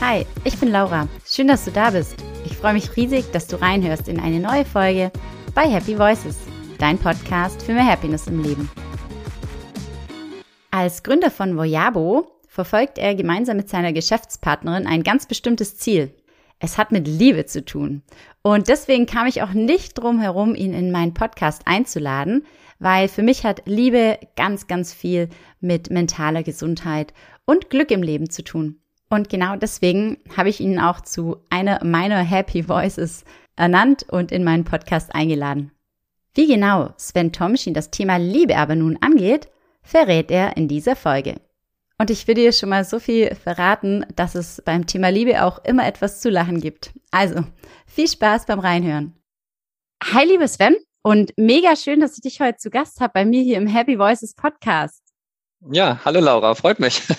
Hi, ich bin Laura. Schön, dass du da bist. Ich freue mich riesig, dass du reinhörst in eine neue Folge bei Happy Voices, dein Podcast für mehr Happiness im Leben. Als Gründer von Voyabo verfolgt er gemeinsam mit seiner Geschäftspartnerin ein ganz bestimmtes Ziel. Es hat mit Liebe zu tun. Und deswegen kam ich auch nicht drum herum, ihn in meinen Podcast einzuladen, weil für mich hat Liebe ganz, ganz viel mit mentaler Gesundheit und Glück im Leben zu tun. Und genau deswegen habe ich ihn auch zu einer meiner Happy Voices ernannt und in meinen Podcast eingeladen. Wie genau Sven Tomschin das Thema Liebe aber nun angeht, verrät er in dieser Folge. Und ich will dir schon mal so viel verraten, dass es beim Thema Liebe auch immer etwas zu lachen gibt. Also, viel Spaß beim Reinhören. Hi, liebe Sven, und mega schön, dass ich dich heute zu Gast habe bei mir hier im Happy Voices Podcast. Ja, hallo Laura, freut mich.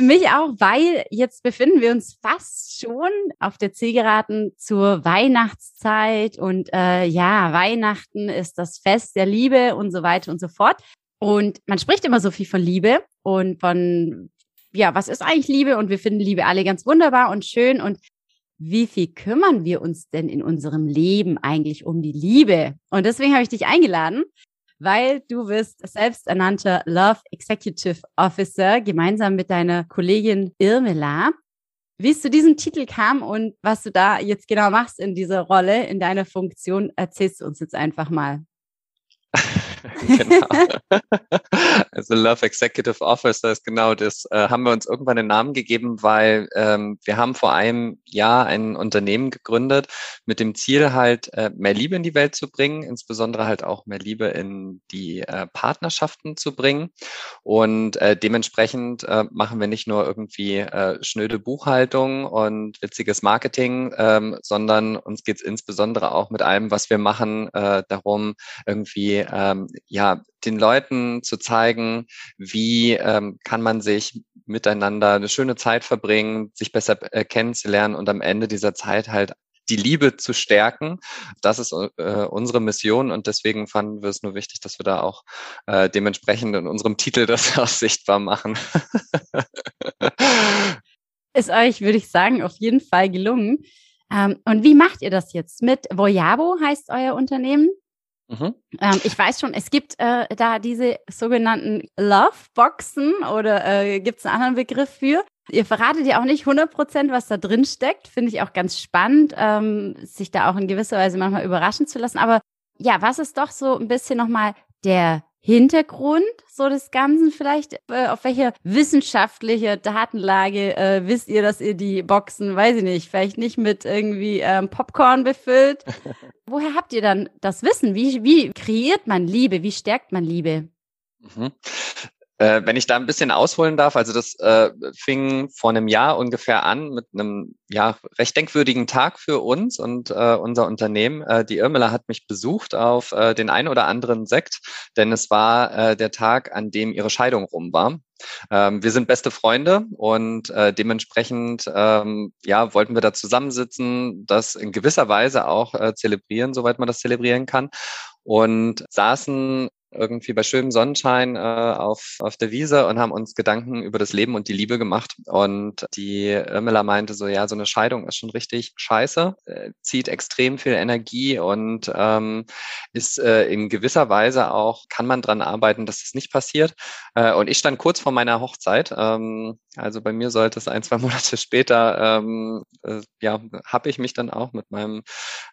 Mich auch, weil jetzt befinden wir uns fast schon auf der Zielgeraden zur Weihnachtszeit und äh, ja, Weihnachten ist das Fest der Liebe und so weiter und so fort. Und man spricht immer so viel von Liebe und von, ja, was ist eigentlich Liebe? Und wir finden Liebe alle ganz wunderbar und schön. Und wie viel kümmern wir uns denn in unserem Leben eigentlich um die Liebe? Und deswegen habe ich dich eingeladen, weil du bist selbsternannter Love Executive Officer gemeinsam mit deiner Kollegin Irmela. Wie es zu diesem Titel kam und was du da jetzt genau machst in dieser Rolle, in deiner Funktion, erzählst du uns jetzt einfach mal. genau. also Love Executive Officer ist genau das. Äh, haben wir uns irgendwann einen Namen gegeben, weil ähm, wir haben vor einem Jahr ein Unternehmen gegründet mit dem Ziel halt äh, mehr Liebe in die Welt zu bringen, insbesondere halt auch mehr Liebe in die äh, Partnerschaften zu bringen. Und äh, dementsprechend äh, machen wir nicht nur irgendwie äh, schnöde Buchhaltung und witziges Marketing, ähm, sondern uns geht es insbesondere auch mit allem, was wir machen, äh, darum, irgendwie ähm, ja, den Leuten zu zeigen, wie ähm, kann man sich miteinander eine schöne Zeit verbringen, sich besser äh, kennenzulernen und am Ende dieser Zeit halt die Liebe zu stärken. Das ist äh, unsere Mission und deswegen fanden wir es nur wichtig, dass wir da auch äh, dementsprechend in unserem Titel das auch sichtbar machen. ist euch, würde ich sagen, auf jeden Fall gelungen. Ähm, und wie macht ihr das jetzt? Mit Voyabo heißt euer Unternehmen? Mhm. Ähm, ich weiß schon, es gibt äh, da diese sogenannten Love-Boxen oder äh, gibt es einen anderen Begriff für? Ihr verratet ja auch nicht 100 Prozent, was da drin steckt. Finde ich auch ganz spannend, ähm, sich da auch in gewisser Weise manchmal überraschen zu lassen. Aber ja, was ist doch so ein bisschen nochmal der Hintergrund so des Ganzen vielleicht? Äh, auf welcher wissenschaftliche Datenlage äh, wisst ihr, dass ihr die Boxen, weiß ich nicht, vielleicht nicht mit irgendwie ähm, Popcorn befüllt? Woher habt ihr dann das Wissen? Wie, wie kreiert man Liebe? Wie stärkt man Liebe? Mhm. Äh, wenn ich da ein bisschen ausholen darf, also das äh, fing vor einem Jahr ungefähr an mit einem ja recht denkwürdigen Tag für uns und äh, unser Unternehmen. Äh, die Irmela hat mich besucht auf äh, den ein oder anderen Sekt, denn es war äh, der Tag, an dem ihre Scheidung rum war. Ähm, wir sind beste Freunde und äh, dementsprechend ähm, ja wollten wir da zusammensitzen, das in gewisser Weise auch äh, zelebrieren, soweit man das zelebrieren kann und saßen irgendwie bei schönem Sonnenschein äh, auf, auf der Wiese und haben uns Gedanken über das Leben und die Liebe gemacht. Und die Irmela meinte so, ja, so eine Scheidung ist schon richtig scheiße, äh, zieht extrem viel Energie und ähm, ist äh, in gewisser Weise auch, kann man dran arbeiten, dass das nicht passiert. Äh, und ich stand kurz vor meiner Hochzeit. Ähm, also bei mir sollte es ein, zwei Monate später, ähm, äh, ja, habe ich mich dann auch mit meinem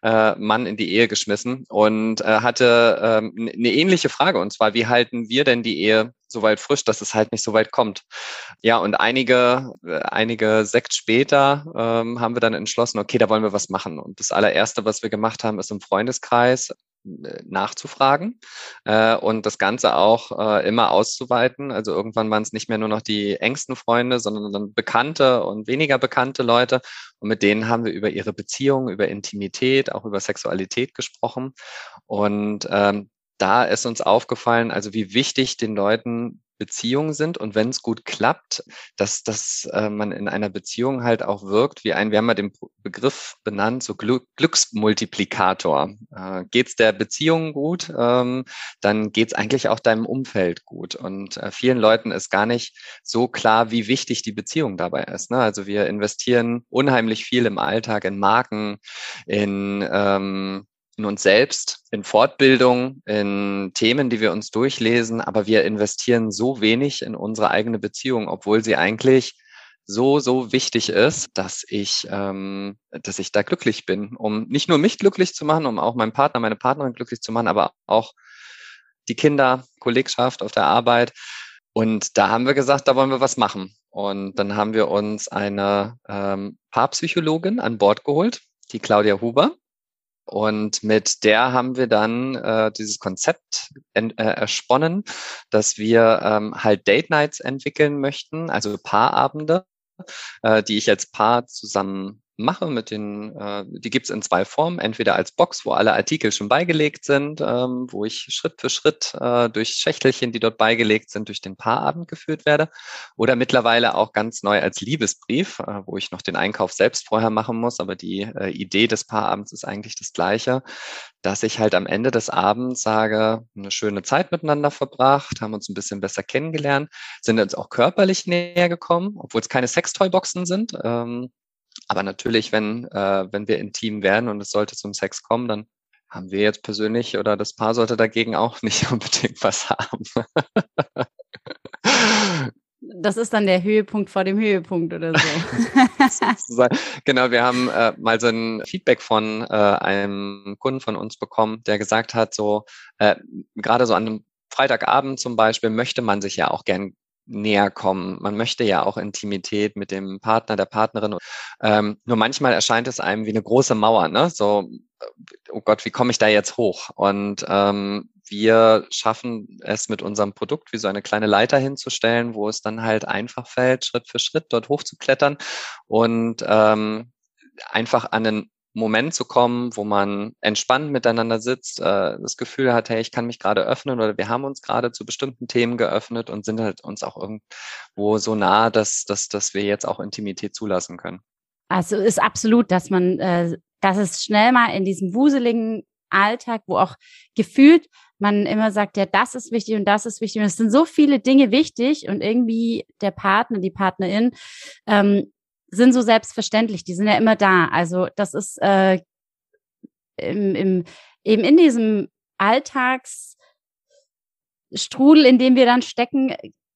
äh, Mann in die Ehe geschmissen und äh, hatte ähm, eine ähnliche Frage und zwar, wie halten wir denn die Ehe so weit frisch, dass es halt nicht so weit kommt? Ja, und einige, äh, einige Sekt später ähm, haben wir dann entschlossen, okay, da wollen wir was machen. Und das allererste, was wir gemacht haben, ist im Freundeskreis äh, nachzufragen äh, und das Ganze auch äh, immer auszuweiten. Also irgendwann waren es nicht mehr nur noch die engsten Freunde, sondern dann bekannte und weniger bekannte Leute. Und mit denen haben wir über ihre Beziehungen, über Intimität, auch über Sexualität gesprochen. Und ähm, da ist uns aufgefallen, also wie wichtig den Leuten Beziehungen sind und wenn es gut klappt, dass, dass äh, man in einer Beziehung halt auch wirkt wie ein, wir haben ja den Begriff benannt, so Glück, Glücksmultiplikator. Äh, geht es der Beziehung gut, ähm, dann geht es eigentlich auch deinem Umfeld gut. Und äh, vielen Leuten ist gar nicht so klar, wie wichtig die Beziehung dabei ist. Ne? Also wir investieren unheimlich viel im Alltag in Marken, in ähm, in uns selbst, in Fortbildung, in Themen, die wir uns durchlesen, aber wir investieren so wenig in unsere eigene Beziehung, obwohl sie eigentlich so, so wichtig ist, dass ich, ähm, dass ich da glücklich bin, um nicht nur mich glücklich zu machen, um auch meinen Partner, meine Partnerin glücklich zu machen, aber auch die Kinder, Kollegschaft auf der Arbeit. Und da haben wir gesagt, da wollen wir was machen. Und dann haben wir uns eine ähm, Paarpsychologin an Bord geholt, die Claudia Huber. Und mit der haben wir dann äh, dieses Konzept äh, ersponnen, dass wir ähm, halt Date Nights entwickeln möchten, also Paarabende, äh, die ich als Paar zusammen mache mit den, äh, die gibt's in zwei Formen, entweder als Box, wo alle Artikel schon beigelegt sind, ähm, wo ich Schritt für Schritt äh, durch Schächtelchen, die dort beigelegt sind, durch den Paarabend geführt werde, oder mittlerweile auch ganz neu als Liebesbrief, äh, wo ich noch den Einkauf selbst vorher machen muss, aber die äh, Idee des Paarabends ist eigentlich das gleiche, dass ich halt am Ende des Abends sage, eine schöne Zeit miteinander verbracht, haben uns ein bisschen besser kennengelernt, sind uns auch körperlich näher gekommen, obwohl es keine Sextoy-Boxen sind. Ähm, aber natürlich, wenn, äh, wenn wir intim werden und es sollte zum Sex kommen, dann haben wir jetzt persönlich oder das Paar sollte dagegen auch nicht unbedingt was haben. das ist dann der Höhepunkt vor dem Höhepunkt oder so. genau, wir haben äh, mal so ein Feedback von äh, einem Kunden von uns bekommen, der gesagt hat, so äh, gerade so an einem Freitagabend zum Beispiel möchte man sich ja auch gern näher kommen. Man möchte ja auch Intimität mit dem Partner, der Partnerin. Ähm, nur manchmal erscheint es einem wie eine große Mauer, ne? So, oh Gott, wie komme ich da jetzt hoch? Und ähm, wir schaffen es mit unserem Produkt wie so eine kleine Leiter hinzustellen, wo es dann halt einfach fällt, Schritt für Schritt dort hochzuklettern und ähm, einfach an einen Moment zu kommen, wo man entspannt miteinander sitzt, äh, das Gefühl hat, hey, ich kann mich gerade öffnen oder wir haben uns gerade zu bestimmten Themen geöffnet und sind halt uns auch irgendwo so nah, dass, dass, dass wir jetzt auch Intimität zulassen können. Also ist absolut, dass man, äh, dass es schnell mal in diesem wuseligen Alltag, wo auch gefühlt man immer sagt, ja, das ist wichtig und das ist wichtig. Und es sind so viele Dinge wichtig und irgendwie der Partner, die Partnerin ähm, sind so selbstverständlich, die sind ja immer da. Also das ist äh, im, im, eben in diesem Alltagsstrudel, in dem wir dann stecken,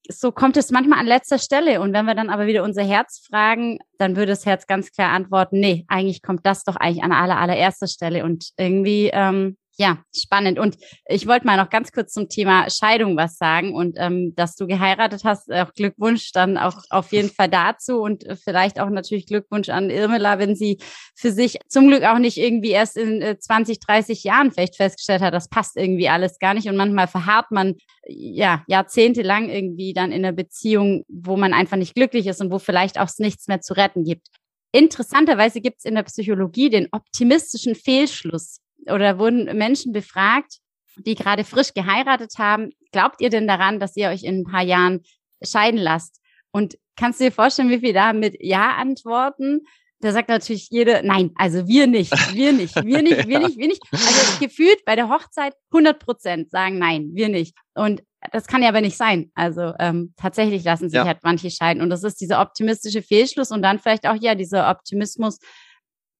so kommt es manchmal an letzter Stelle. Und wenn wir dann aber wieder unser Herz fragen, dann würde das Herz ganz klar antworten, nee, eigentlich kommt das doch eigentlich an aller, allererster Stelle. Und irgendwie ähm, ja, spannend. Und ich wollte mal noch ganz kurz zum Thema Scheidung was sagen und ähm, dass du geheiratet hast, auch Glückwunsch dann auch auf jeden Fall dazu und vielleicht auch natürlich Glückwunsch an Irmela, wenn sie für sich zum Glück auch nicht irgendwie erst in äh, 20, 30 Jahren vielleicht festgestellt hat, das passt irgendwie alles gar nicht und manchmal verharrt man ja jahrzehntelang irgendwie dann in einer Beziehung, wo man einfach nicht glücklich ist und wo vielleicht auch nichts mehr zu retten gibt. Interessanterweise gibt es in der Psychologie den optimistischen Fehlschluss oder wurden Menschen befragt, die gerade frisch geheiratet haben. Glaubt ihr denn daran, dass ihr euch in ein paar Jahren scheiden lasst? Und kannst du dir vorstellen, wie viele da mit Ja antworten? Da sagt natürlich jede, nein, also wir nicht, wir nicht, wir nicht, wir nicht, wir nicht. Also gefühlt bei der Hochzeit 100 Prozent sagen nein, wir nicht. Und das kann ja aber nicht sein. Also ähm, tatsächlich lassen sich ja. halt manche scheiden. Und das ist dieser optimistische Fehlschluss und dann vielleicht auch ja dieser Optimismus,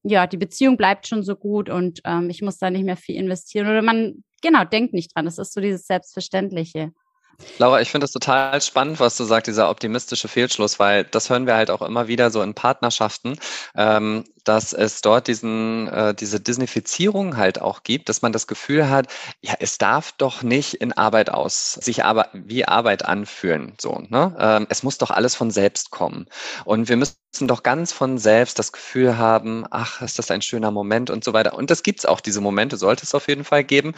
ja, die Beziehung bleibt schon so gut und ähm, ich muss da nicht mehr viel investieren. Oder man, genau, denkt nicht dran. Das ist so dieses Selbstverständliche. Laura, ich finde es total spannend, was du sagst, dieser optimistische Fehlschluss, weil das hören wir halt auch immer wieder so in Partnerschaften, ähm, dass es dort diesen, äh, diese Disneyfizierung halt auch gibt, dass man das Gefühl hat, ja, es darf doch nicht in Arbeit aus, sich aber wie Arbeit anfühlen, so, ne? Ähm, es muss doch alles von selbst kommen. Und wir müssen doch ganz von selbst das Gefühl haben, ach, ist das ein schöner Moment und so weiter. Und das gibt's auch, diese Momente sollte es auf jeden Fall geben.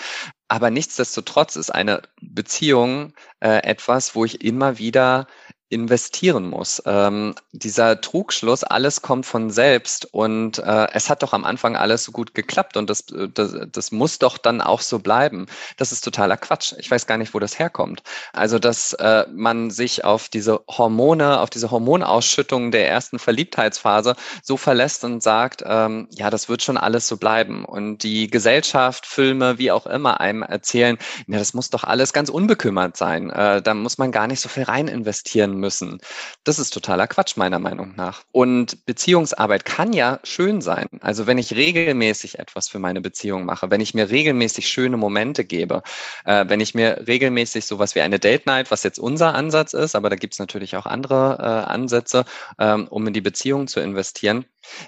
Aber nichtsdestotrotz ist eine Beziehung äh, etwas, wo ich immer wieder investieren muss. Ähm, dieser Trugschluss, alles kommt von selbst und äh, es hat doch am Anfang alles so gut geklappt und das, das, das muss doch dann auch so bleiben. Das ist totaler Quatsch. Ich weiß gar nicht, wo das herkommt. Also, dass äh, man sich auf diese Hormone, auf diese Hormonausschüttung der ersten Verliebtheitsphase so verlässt und sagt, ähm, ja, das wird schon alles so bleiben. Und die Gesellschaft, Filme, wie auch immer einem erzählen, ja, das muss doch alles ganz unbekümmert sein. Äh, da muss man gar nicht so viel rein investieren müssen. Das ist totaler Quatsch, meiner Meinung nach. Und Beziehungsarbeit kann ja schön sein. Also wenn ich regelmäßig etwas für meine Beziehung mache, wenn ich mir regelmäßig schöne Momente gebe, äh, wenn ich mir regelmäßig sowas wie eine Date Night, was jetzt unser Ansatz ist, aber da gibt es natürlich auch andere äh, Ansätze, ähm, um in die Beziehung zu investieren,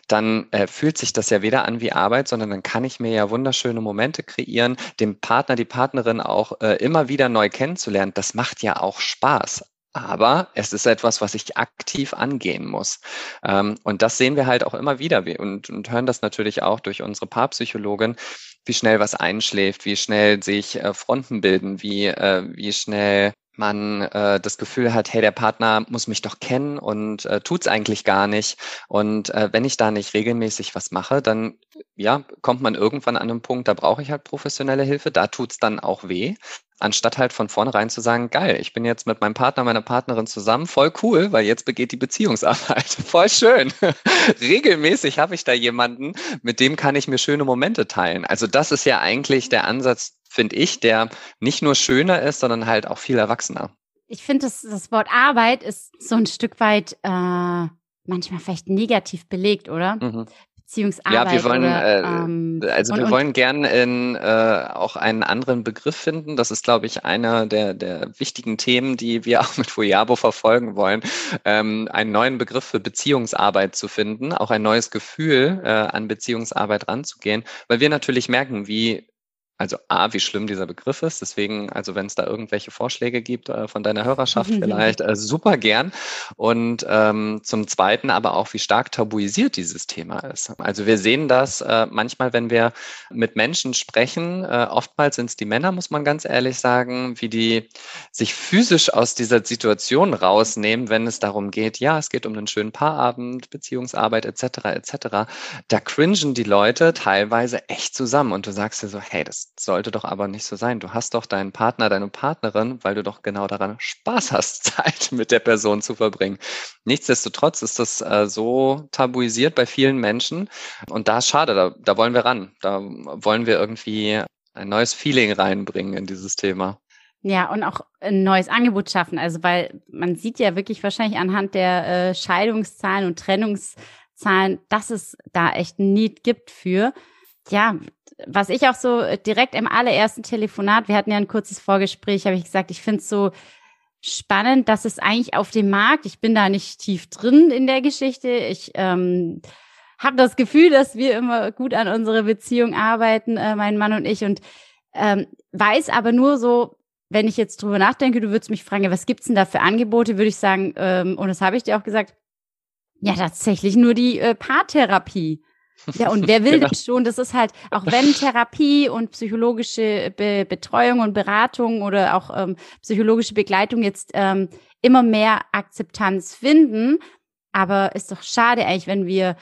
dann äh, fühlt sich das ja weder an wie Arbeit, sondern dann kann ich mir ja wunderschöne Momente kreieren, dem Partner, die Partnerin auch äh, immer wieder neu kennenzulernen. Das macht ja auch Spaß. Aber es ist etwas, was ich aktiv angehen muss. Ähm, und das sehen wir halt auch immer wieder und, und hören das natürlich auch durch unsere Paarpsychologin, wie schnell was einschläft, wie schnell sich äh, Fronten bilden, wie, äh, wie schnell man äh, das Gefühl hat, hey, der Partner muss mich doch kennen und äh, tut es eigentlich gar nicht. Und wenn ich da nicht regelmäßig was mache, dann ja, kommt man irgendwann an einen Punkt, da brauche ich halt professionelle Hilfe, da tut's dann auch weh. Anstatt halt von vornherein zu sagen, geil, ich bin jetzt mit meinem Partner, meiner Partnerin zusammen, voll cool, weil jetzt begeht die Beziehungsarbeit. Voll schön. Regelmäßig habe ich da jemanden, mit dem kann ich mir schöne Momente teilen. Also das ist ja eigentlich der Ansatz, finde ich, der nicht nur schöner ist, sondern halt auch viel erwachsener. Ich finde, das, das Wort Arbeit ist so ein Stück weit äh, manchmal vielleicht negativ belegt, oder? Mhm. Beziehungsarbeit. Ja, wir wollen, oder, äh, ähm, also und, wir wollen gern in, äh, auch einen anderen Begriff finden. Das ist, glaube ich, einer der, der wichtigen Themen, die wir auch mit Fuyabo verfolgen wollen, ähm, einen neuen Begriff für Beziehungsarbeit zu finden, auch ein neues Gefühl äh, an Beziehungsarbeit ranzugehen, weil wir natürlich merken, wie also A, wie schlimm dieser Begriff ist. Deswegen, also wenn es da irgendwelche Vorschläge gibt äh, von deiner Hörerschaft vielleicht, äh, super gern. Und ähm, zum Zweiten aber auch, wie stark tabuisiert dieses Thema ist. Also wir sehen das äh, manchmal, wenn wir mit Menschen sprechen, äh, oftmals sind es die Männer, muss man ganz ehrlich sagen, wie die sich physisch aus dieser Situation rausnehmen, wenn es darum geht, ja, es geht um einen schönen Paarabend, Beziehungsarbeit etc. etc. Da cringen die Leute teilweise echt zusammen und du sagst dir so, hey, das sollte doch aber nicht so sein. Du hast doch deinen Partner, deine Partnerin, weil du doch genau daran Spaß hast, Zeit mit der Person zu verbringen. Nichtsdestotrotz ist das äh, so tabuisiert bei vielen Menschen und da ist schade, da, da wollen wir ran. Da wollen wir irgendwie ein neues Feeling reinbringen in dieses Thema. Ja, und auch ein neues Angebot schaffen. Also, weil man sieht ja wirklich wahrscheinlich anhand der äh, Scheidungszahlen und Trennungszahlen, dass es da echt ein Need gibt für ja, was ich auch so direkt im allerersten Telefonat, wir hatten ja ein kurzes Vorgespräch, habe ich gesagt, ich finde es so spannend, dass es eigentlich auf dem Markt, ich bin da nicht tief drin in der Geschichte, ich ähm, habe das Gefühl, dass wir immer gut an unserer Beziehung arbeiten, äh, mein Mann und ich, und ähm, weiß aber nur so, wenn ich jetzt drüber nachdenke, du würdest mich fragen, was gibt's denn da für Angebote, würde ich sagen, ähm, und das habe ich dir auch gesagt, ja, tatsächlich nur die äh, Paartherapie. Ja, und wer will genau. das schon? Das ist halt, auch wenn Therapie und psychologische Be Betreuung und Beratung oder auch ähm, psychologische Begleitung jetzt ähm, immer mehr Akzeptanz finden, aber ist doch schade eigentlich, wenn wir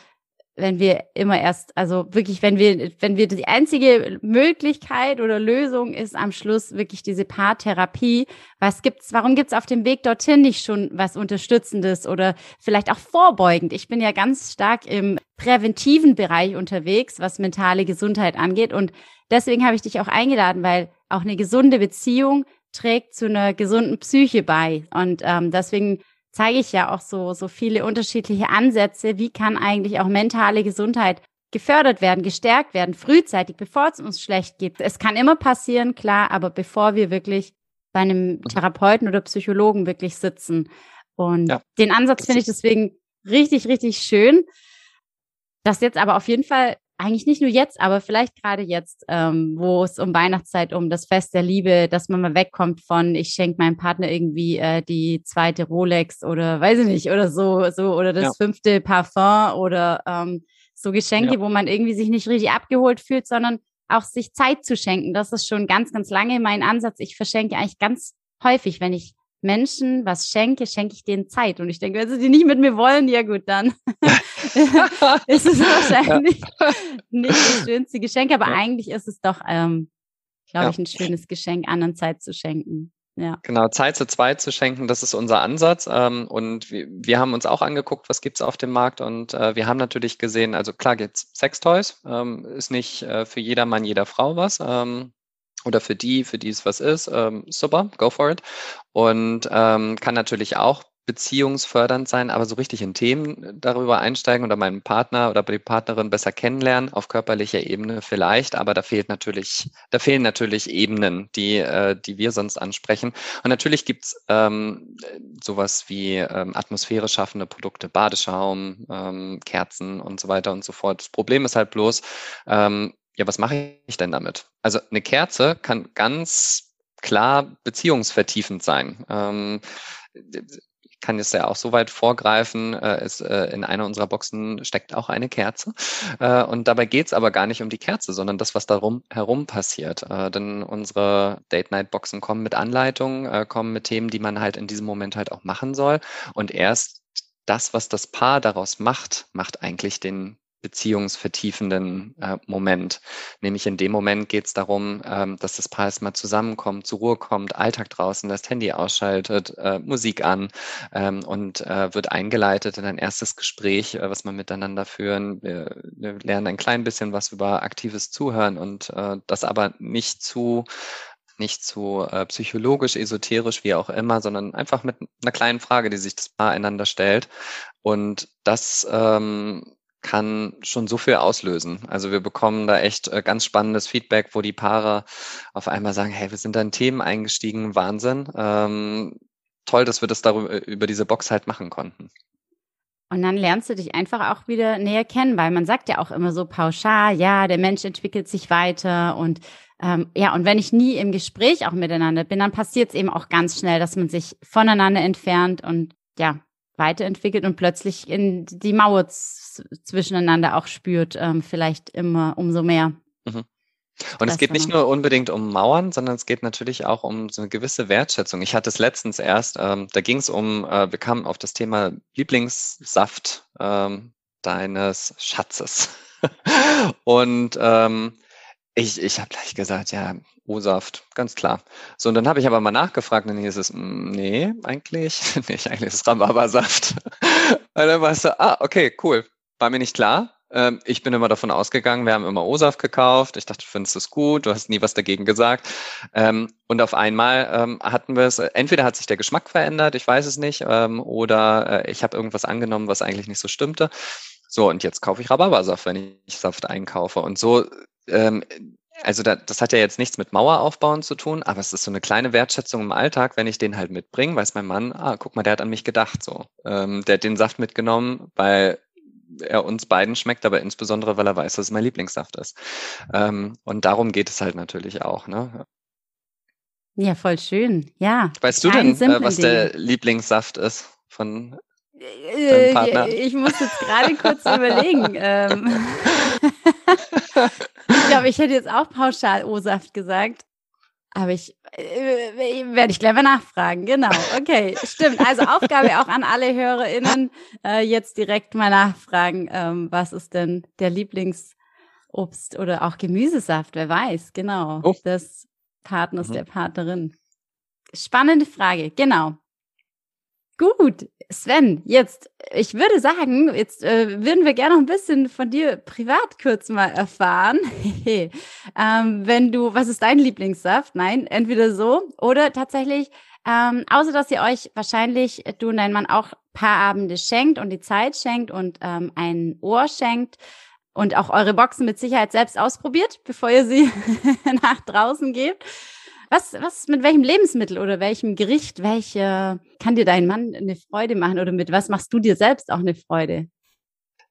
wenn wir immer erst, also wirklich, wenn wir, wenn wir die einzige Möglichkeit oder Lösung ist am Schluss wirklich diese Paartherapie. Was gibt's, warum gibt's auf dem Weg dorthin nicht schon was Unterstützendes oder vielleicht auch vorbeugend? Ich bin ja ganz stark im präventiven Bereich unterwegs, was mentale Gesundheit angeht. Und deswegen habe ich dich auch eingeladen, weil auch eine gesunde Beziehung trägt zu einer gesunden Psyche bei. Und ähm, deswegen zeige ich ja auch so, so viele unterschiedliche Ansätze. Wie kann eigentlich auch mentale Gesundheit gefördert werden, gestärkt werden, frühzeitig, bevor es uns schlecht geht. Es kann immer passieren, klar, aber bevor wir wirklich bei einem Therapeuten oder Psychologen wirklich sitzen. Und ja, den Ansatz finde ich deswegen richtig, richtig schön. Das jetzt aber auf jeden Fall eigentlich nicht nur jetzt, aber vielleicht gerade jetzt, ähm, wo es um Weihnachtszeit, um das Fest der Liebe, dass man mal wegkommt von, ich schenke meinem Partner irgendwie äh, die zweite Rolex oder weiß ich nicht, oder so, so, oder das ja. fünfte Parfum oder ähm, so Geschenke, ja. wo man irgendwie sich nicht richtig abgeholt fühlt, sondern auch sich Zeit zu schenken. Das ist schon ganz, ganz lange mein Ansatz. Ich verschenke eigentlich ganz häufig, wenn ich Menschen was schenke, schenke ich denen Zeit. Und ich denke, wenn sie die nicht mit mir wollen, ja gut, dann ist es wahrscheinlich nicht das schönste Geschenk. Aber ja. eigentlich ist es doch, ähm, glaube ja. ich, ein schönes Geschenk, anderen Zeit zu schenken. Ja. Genau, Zeit zu zweit zu schenken, das ist unser Ansatz. Ähm, und wir, wir, haben uns auch angeguckt, was gibt's auf dem Markt. Und äh, wir haben natürlich gesehen, also klar gibt's Sextoys, ähm, ist nicht äh, für jeder Mann, jeder Frau was. Ähm, oder für die, für die es was ist, ähm, super, go for it. Und ähm, kann natürlich auch beziehungsfördernd sein, aber so richtig in Themen darüber einsteigen oder meinen Partner oder die Partnerin besser kennenlernen, auf körperlicher Ebene vielleicht, aber da fehlt natürlich, da fehlen natürlich Ebenen, die, äh, die wir sonst ansprechen. Und natürlich gibt's ähm, sowas wie ähm, Atmosphäre schaffende Produkte, Badeschaum, ähm, Kerzen und so weiter und so fort. Das Problem ist halt bloß, ähm, ja, was mache ich denn damit? Also eine Kerze kann ganz klar beziehungsvertiefend sein. Ähm, ich kann jetzt ja auch so weit vorgreifen, äh, es, äh, in einer unserer Boxen steckt auch eine Kerze. Äh, und dabei geht's aber gar nicht um die Kerze, sondern das, was darum herum passiert. Äh, denn unsere Date-Night-Boxen kommen mit Anleitungen, äh, kommen mit Themen, die man halt in diesem Moment halt auch machen soll. Und erst das, was das Paar daraus macht, macht eigentlich den, beziehungsvertiefenden äh, Moment. Nämlich in dem Moment geht es darum, ähm, dass das Paar erstmal zusammenkommt, zur Ruhe kommt, Alltag draußen, das Handy ausschaltet, äh, Musik an ähm, und äh, wird eingeleitet in ein erstes Gespräch, äh, was man miteinander führen. Wir, wir, lernen ein klein bisschen was über aktives Zuhören und äh, das aber nicht zu nicht zu äh, psychologisch, esoterisch, wie auch immer, sondern einfach mit einer kleinen Frage, die sich das Paar einander stellt. Und das ähm, kann schon so viel auslösen. Also wir bekommen da echt äh, ganz spannendes Feedback, wo die Paare auf einmal sagen, hey, wir sind da in Themen eingestiegen, Wahnsinn. Ähm, toll, dass wir das darüber äh, über diese Box halt machen konnten. Und dann lernst du dich einfach auch wieder näher kennen, weil man sagt ja auch immer so pauschal, ja, der Mensch entwickelt sich weiter und ähm, ja, und wenn ich nie im Gespräch auch miteinander bin, dann passiert es eben auch ganz schnell, dass man sich voneinander entfernt und ja, weiterentwickelt und plötzlich in die Mauer zwischeneinander auch spürt, ähm, vielleicht immer umso mehr. Mhm. Und es geht nicht nur unbedingt um Mauern, sondern es geht natürlich auch um so eine gewisse Wertschätzung. Ich hatte es letztens erst, ähm, da ging es um, äh, wir kamen auf das Thema Lieblingssaft ähm, deines Schatzes. und ähm, ich, ich habe gleich gesagt, ja, O-Saft, ganz klar. So, und dann habe ich aber mal nachgefragt, und dann hieß es, mm, nee, eigentlich nicht, eigentlich ist es Rhabarbersaft. und dann war es so, ah, okay, cool. War mir nicht klar. Ähm, ich bin immer davon ausgegangen, wir haben immer O-Saft gekauft. Ich dachte, du findest es gut, du hast nie was dagegen gesagt. Ähm, und auf einmal ähm, hatten wir es, entweder hat sich der Geschmack verändert, ich weiß es nicht, oder äh, ich habe irgendwas angenommen, was eigentlich nicht so stimmte. So, und jetzt kaufe ich Rhabarbersaft, wenn ich Saft einkaufe. Und so also da, das hat ja jetzt nichts mit Mauer aufbauen zu tun, aber es ist so eine kleine Wertschätzung im Alltag, wenn ich den halt mitbringe, weiß mein Mann, ah, guck mal, der hat an mich gedacht so. Ähm, der hat den Saft mitgenommen, weil er uns beiden schmeckt, aber insbesondere, weil er weiß, dass es mein Lieblingssaft ist. Ähm, und darum geht es halt natürlich auch. Ne? Ja, voll schön. Ja. Weißt du denn, äh, was der Lieblingssaft ist von äh, Partner? Ich muss jetzt gerade kurz überlegen. Ich glaube, ich hätte jetzt auch pauschal O-Saft gesagt. Aber ich äh, werde ich gleich mal nachfragen. Genau, okay, stimmt. Also Aufgabe auch an alle HörerInnen, äh, jetzt direkt mal nachfragen, ähm, was ist denn der Lieblingsobst oder auch Gemüsesaft, wer weiß, genau, oh. des Partners, mhm. der Partnerin. Spannende Frage, genau. Gut, Sven, jetzt, ich würde sagen, jetzt äh, würden wir gerne noch ein bisschen von dir privat kurz mal erfahren. ähm, wenn du, was ist dein Lieblingssaft? Nein, entweder so oder tatsächlich, ähm, außer dass ihr euch wahrscheinlich, du und dein Mann auch paar Abende schenkt und die Zeit schenkt und ähm, ein Ohr schenkt und auch eure Boxen mit Sicherheit selbst ausprobiert, bevor ihr sie nach draußen gebt. Was, was, mit welchem Lebensmittel oder welchem Gericht, welche kann dir dein Mann eine Freude machen oder mit was machst du dir selbst auch eine Freude?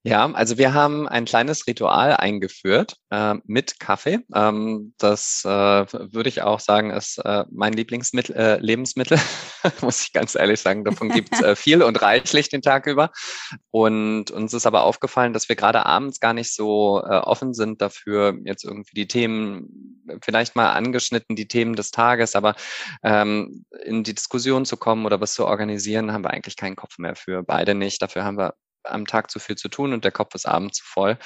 Ja, also wir haben ein kleines Ritual eingeführt äh, mit Kaffee. Ähm, das äh, würde ich auch sagen, ist äh, mein Lieblingsmittel, äh, Lebensmittel, muss ich ganz ehrlich sagen. Davon gibt es äh, viel und reichlich den Tag über. Und uns ist aber aufgefallen, dass wir gerade abends gar nicht so äh, offen sind dafür, jetzt irgendwie die Themen, vielleicht mal angeschnitten, die Themen des Tages, aber ähm, in die Diskussion zu kommen oder was zu organisieren, haben wir eigentlich keinen Kopf mehr für. Beide nicht. Dafür haben wir am Tag zu viel zu tun und der Kopf ist abends zu voll.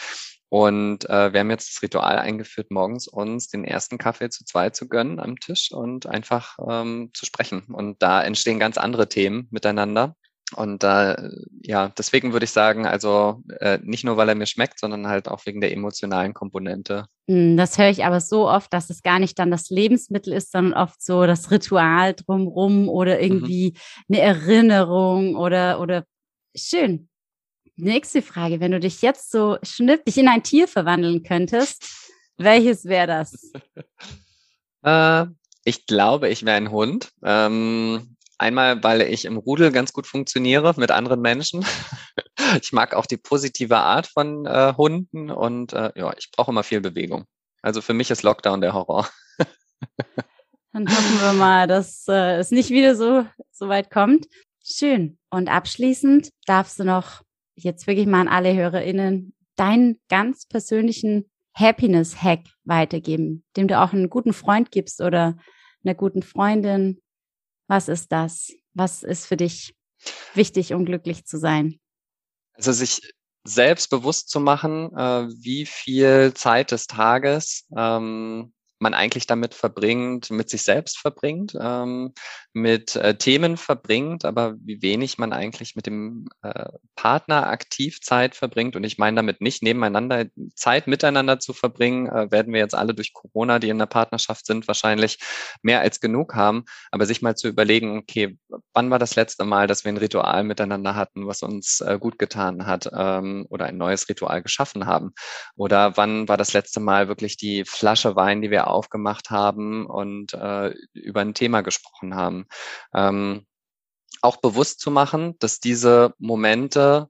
Und äh, wir haben jetzt das Ritual eingeführt, morgens uns den ersten Kaffee zu zweit zu gönnen am Tisch und einfach ähm, zu sprechen. Und da entstehen ganz andere Themen miteinander. Und da, äh, ja, deswegen würde ich sagen, also äh, nicht nur, weil er mir schmeckt, sondern halt auch wegen der emotionalen Komponente. Hm, das höre ich aber so oft, dass es gar nicht dann das Lebensmittel ist, sondern oft so das Ritual drumrum oder mhm. irgendwie mhm. eine Erinnerung oder, oder schön. Nächste Frage. Wenn du dich jetzt so schnipp dich in ein Tier verwandeln könntest, welches wäre das? äh, ich glaube, ich wäre ein Hund. Ähm, einmal, weil ich im Rudel ganz gut funktioniere mit anderen Menschen. ich mag auch die positive Art von äh, Hunden und äh, ja, ich brauche immer viel Bewegung. Also für mich ist Lockdown der Horror. Dann hoffen wir mal, dass äh, es nicht wieder so, so weit kommt. Schön. Und abschließend darfst du noch jetzt wirklich mal an alle HörerInnen deinen ganz persönlichen Happiness-Hack weitergeben, dem du auch einen guten Freund gibst oder einer guten Freundin. Was ist das? Was ist für dich wichtig, um glücklich zu sein? Also sich selbst bewusst zu machen, äh, wie viel Zeit des Tages ähm, man eigentlich damit verbringt, mit sich selbst verbringt, ähm, mit äh, Themen verbringt, aber wie wenig man eigentlich mit dem äh, Partner aktiv Zeit verbringt. Und ich meine damit nicht nebeneinander Zeit miteinander zu verbringen, äh, werden wir jetzt alle durch Corona, die in der Partnerschaft sind, wahrscheinlich mehr als genug haben. Aber sich mal zu überlegen, okay, wann war das letzte Mal, dass wir ein Ritual miteinander hatten, was uns äh, gut getan hat ähm, oder ein neues Ritual geschaffen haben? Oder wann war das letzte Mal wirklich die Flasche Wein, die wir aufgemacht haben und äh, über ein Thema gesprochen haben. Ähm, auch bewusst zu machen, dass diese Momente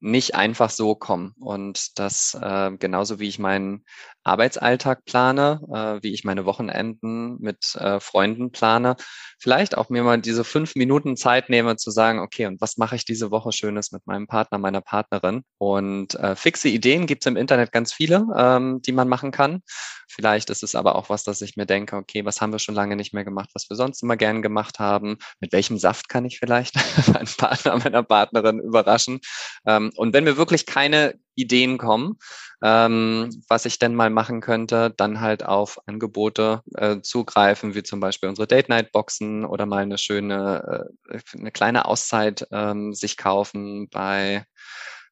nicht einfach so kommen und dass äh, genauso wie ich meinen Arbeitsalltag plane, äh, wie ich meine Wochenenden mit äh, Freunden plane, vielleicht auch mir mal diese fünf Minuten Zeit nehme zu sagen, okay, und was mache ich diese Woche Schönes mit meinem Partner, meiner Partnerin? Und äh, fixe Ideen gibt's im Internet ganz viele, ähm, die man machen kann. Vielleicht ist es aber auch was, dass ich mir denke, okay, was haben wir schon lange nicht mehr gemacht, was wir sonst immer gern gemacht haben? Mit welchem Saft kann ich vielleicht meinen Partner, meiner Partnerin überraschen? Ähm, und wenn mir wirklich keine Ideen kommen, ähm, was ich denn mal machen könnte, dann halt auf Angebote äh, zugreifen, wie zum Beispiel unsere Date-Night-Boxen oder mal eine schöne, äh, eine kleine Auszeit ähm, sich kaufen bei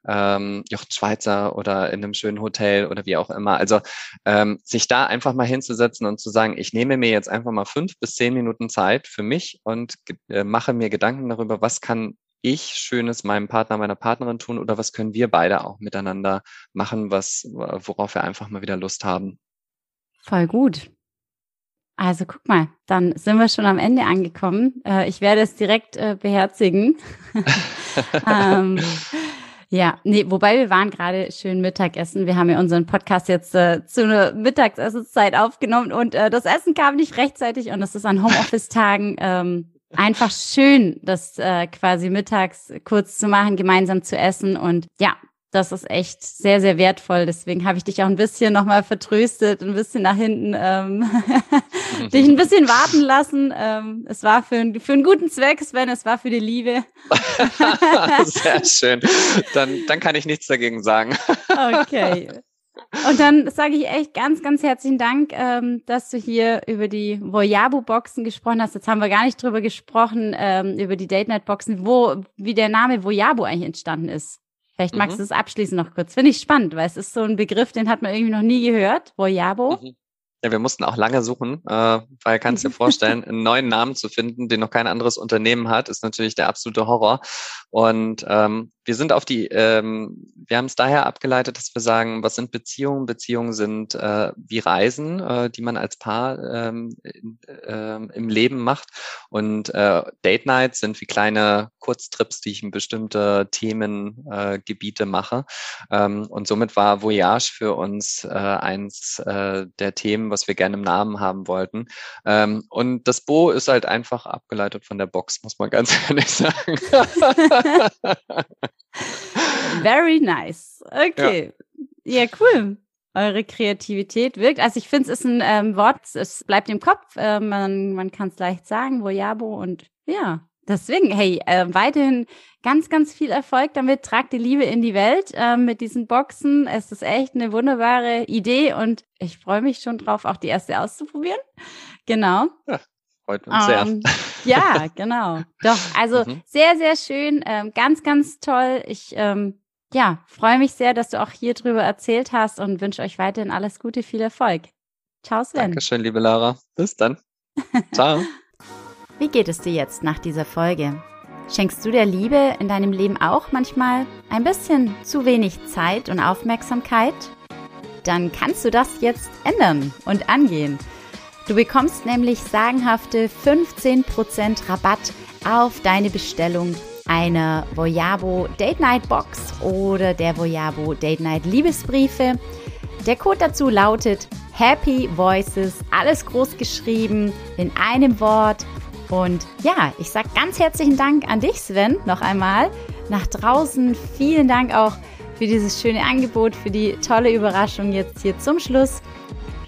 ähm, Jochen Schweizer oder in einem schönen Hotel oder wie auch immer. Also ähm, sich da einfach mal hinzusetzen und zu sagen, ich nehme mir jetzt einfach mal fünf bis zehn Minuten Zeit für mich und äh, mache mir Gedanken darüber, was kann ich Schönes meinem Partner, meiner Partnerin tun oder was können wir beide auch miteinander machen, was, worauf wir einfach mal wieder Lust haben. Voll gut. Also guck mal, dann sind wir schon am Ende angekommen. Äh, ich werde es direkt äh, beherzigen. ähm, ja, nee, wobei wir waren gerade schön Mittagessen. Wir haben ja unseren Podcast jetzt äh, zu einer Mittagsessenszeit aufgenommen und äh, das Essen kam nicht rechtzeitig und es ist an Homeoffice-Tagen ähm, einfach schön, das äh, quasi mittags kurz zu machen, gemeinsam zu essen. Und ja, das ist echt sehr, sehr wertvoll. Deswegen habe ich dich auch ein bisschen nochmal vertröstet, ein bisschen nach hinten, ähm, dich ein bisschen warten lassen. Ähm, es war für, ein, für einen guten Zweck, Sven, es war für die Liebe. sehr schön. Dann, dann kann ich nichts dagegen sagen. okay. Und dann sage ich echt ganz, ganz herzlichen Dank, ähm, dass du hier über die Voyabu-Boxen gesprochen hast. Jetzt haben wir gar nicht drüber gesprochen, ähm, über die Date-Night-Boxen, wo, wie der Name Voyabu eigentlich entstanden ist. Vielleicht magst mhm. du es abschließen noch kurz. Finde ich spannend, weil es ist so ein Begriff, den hat man irgendwie noch nie gehört. Voyabo. Mhm. Ja, wir mussten auch lange suchen, äh, weil kannst dir vorstellen, einen neuen Namen zu finden, den noch kein anderes Unternehmen hat, ist natürlich der absolute Horror. Und ähm, wir sind auf die ähm, wir haben es daher abgeleitet, dass wir sagen, was sind Beziehungen? Beziehungen sind äh, wie Reisen, äh, die man als Paar ähm, äh, im Leben macht. Und äh, Date Nights sind wie kleine Kurztrips, die ich in bestimmte Themengebiete äh, mache. Ähm, und somit war Voyage für uns äh, eins äh, der Themen, was wir gerne im Namen haben wollten. Ähm, und das Bo ist halt einfach abgeleitet von der Box, muss man ganz ehrlich sagen. Very nice. Okay. Ja, ja cool. Eure Kreativität wirkt. Also ich finde, es ist ein ähm, Wort, es bleibt im Kopf. Äh, man man kann es leicht sagen, Voyabo und ja, deswegen, hey, äh, weiterhin ganz, ganz viel Erfolg damit. Tragt die Liebe in die Welt äh, mit diesen Boxen. Es ist echt eine wunderbare Idee und ich freue mich schon drauf, auch die erste auszuprobieren. Genau. Ja, freut uns ähm, sehr. Ja, genau. Doch, also mhm. sehr, sehr schön. Ähm, ganz, ganz toll. Ich ähm, ja, freue mich sehr, dass du auch hier drüber erzählt hast und wünsche euch weiterhin alles Gute, viel Erfolg. Ciao, Sven. Dankeschön, liebe Lara. Bis dann. Ciao. Wie geht es dir jetzt nach dieser Folge? Schenkst du der Liebe in deinem Leben auch manchmal ein bisschen zu wenig Zeit und Aufmerksamkeit? Dann kannst du das jetzt ändern und angehen. Du bekommst nämlich sagenhafte 15% Rabatt auf deine Bestellung einer Voyabo Date Night Box oder der Voyabo Date Night Liebesbriefe. Der Code dazu lautet Happy Voices, alles groß geschrieben in einem Wort. Und ja, ich sage ganz herzlichen Dank an dich, Sven, noch einmal. Nach draußen vielen Dank auch für dieses schöne Angebot, für die tolle Überraschung jetzt hier zum Schluss.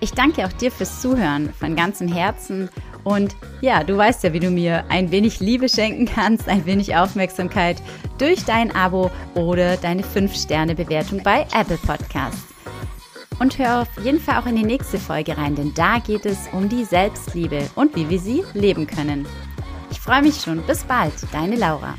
Ich danke auch dir fürs Zuhören von ganzem Herzen. Und ja, du weißt ja, wie du mir ein wenig Liebe schenken kannst, ein wenig Aufmerksamkeit durch dein Abo oder deine 5-Sterne-Bewertung bei Apple Podcasts. Und hör auf jeden Fall auch in die nächste Folge rein, denn da geht es um die Selbstliebe und wie wir sie leben können. Ich freue mich schon. Bis bald, deine Laura.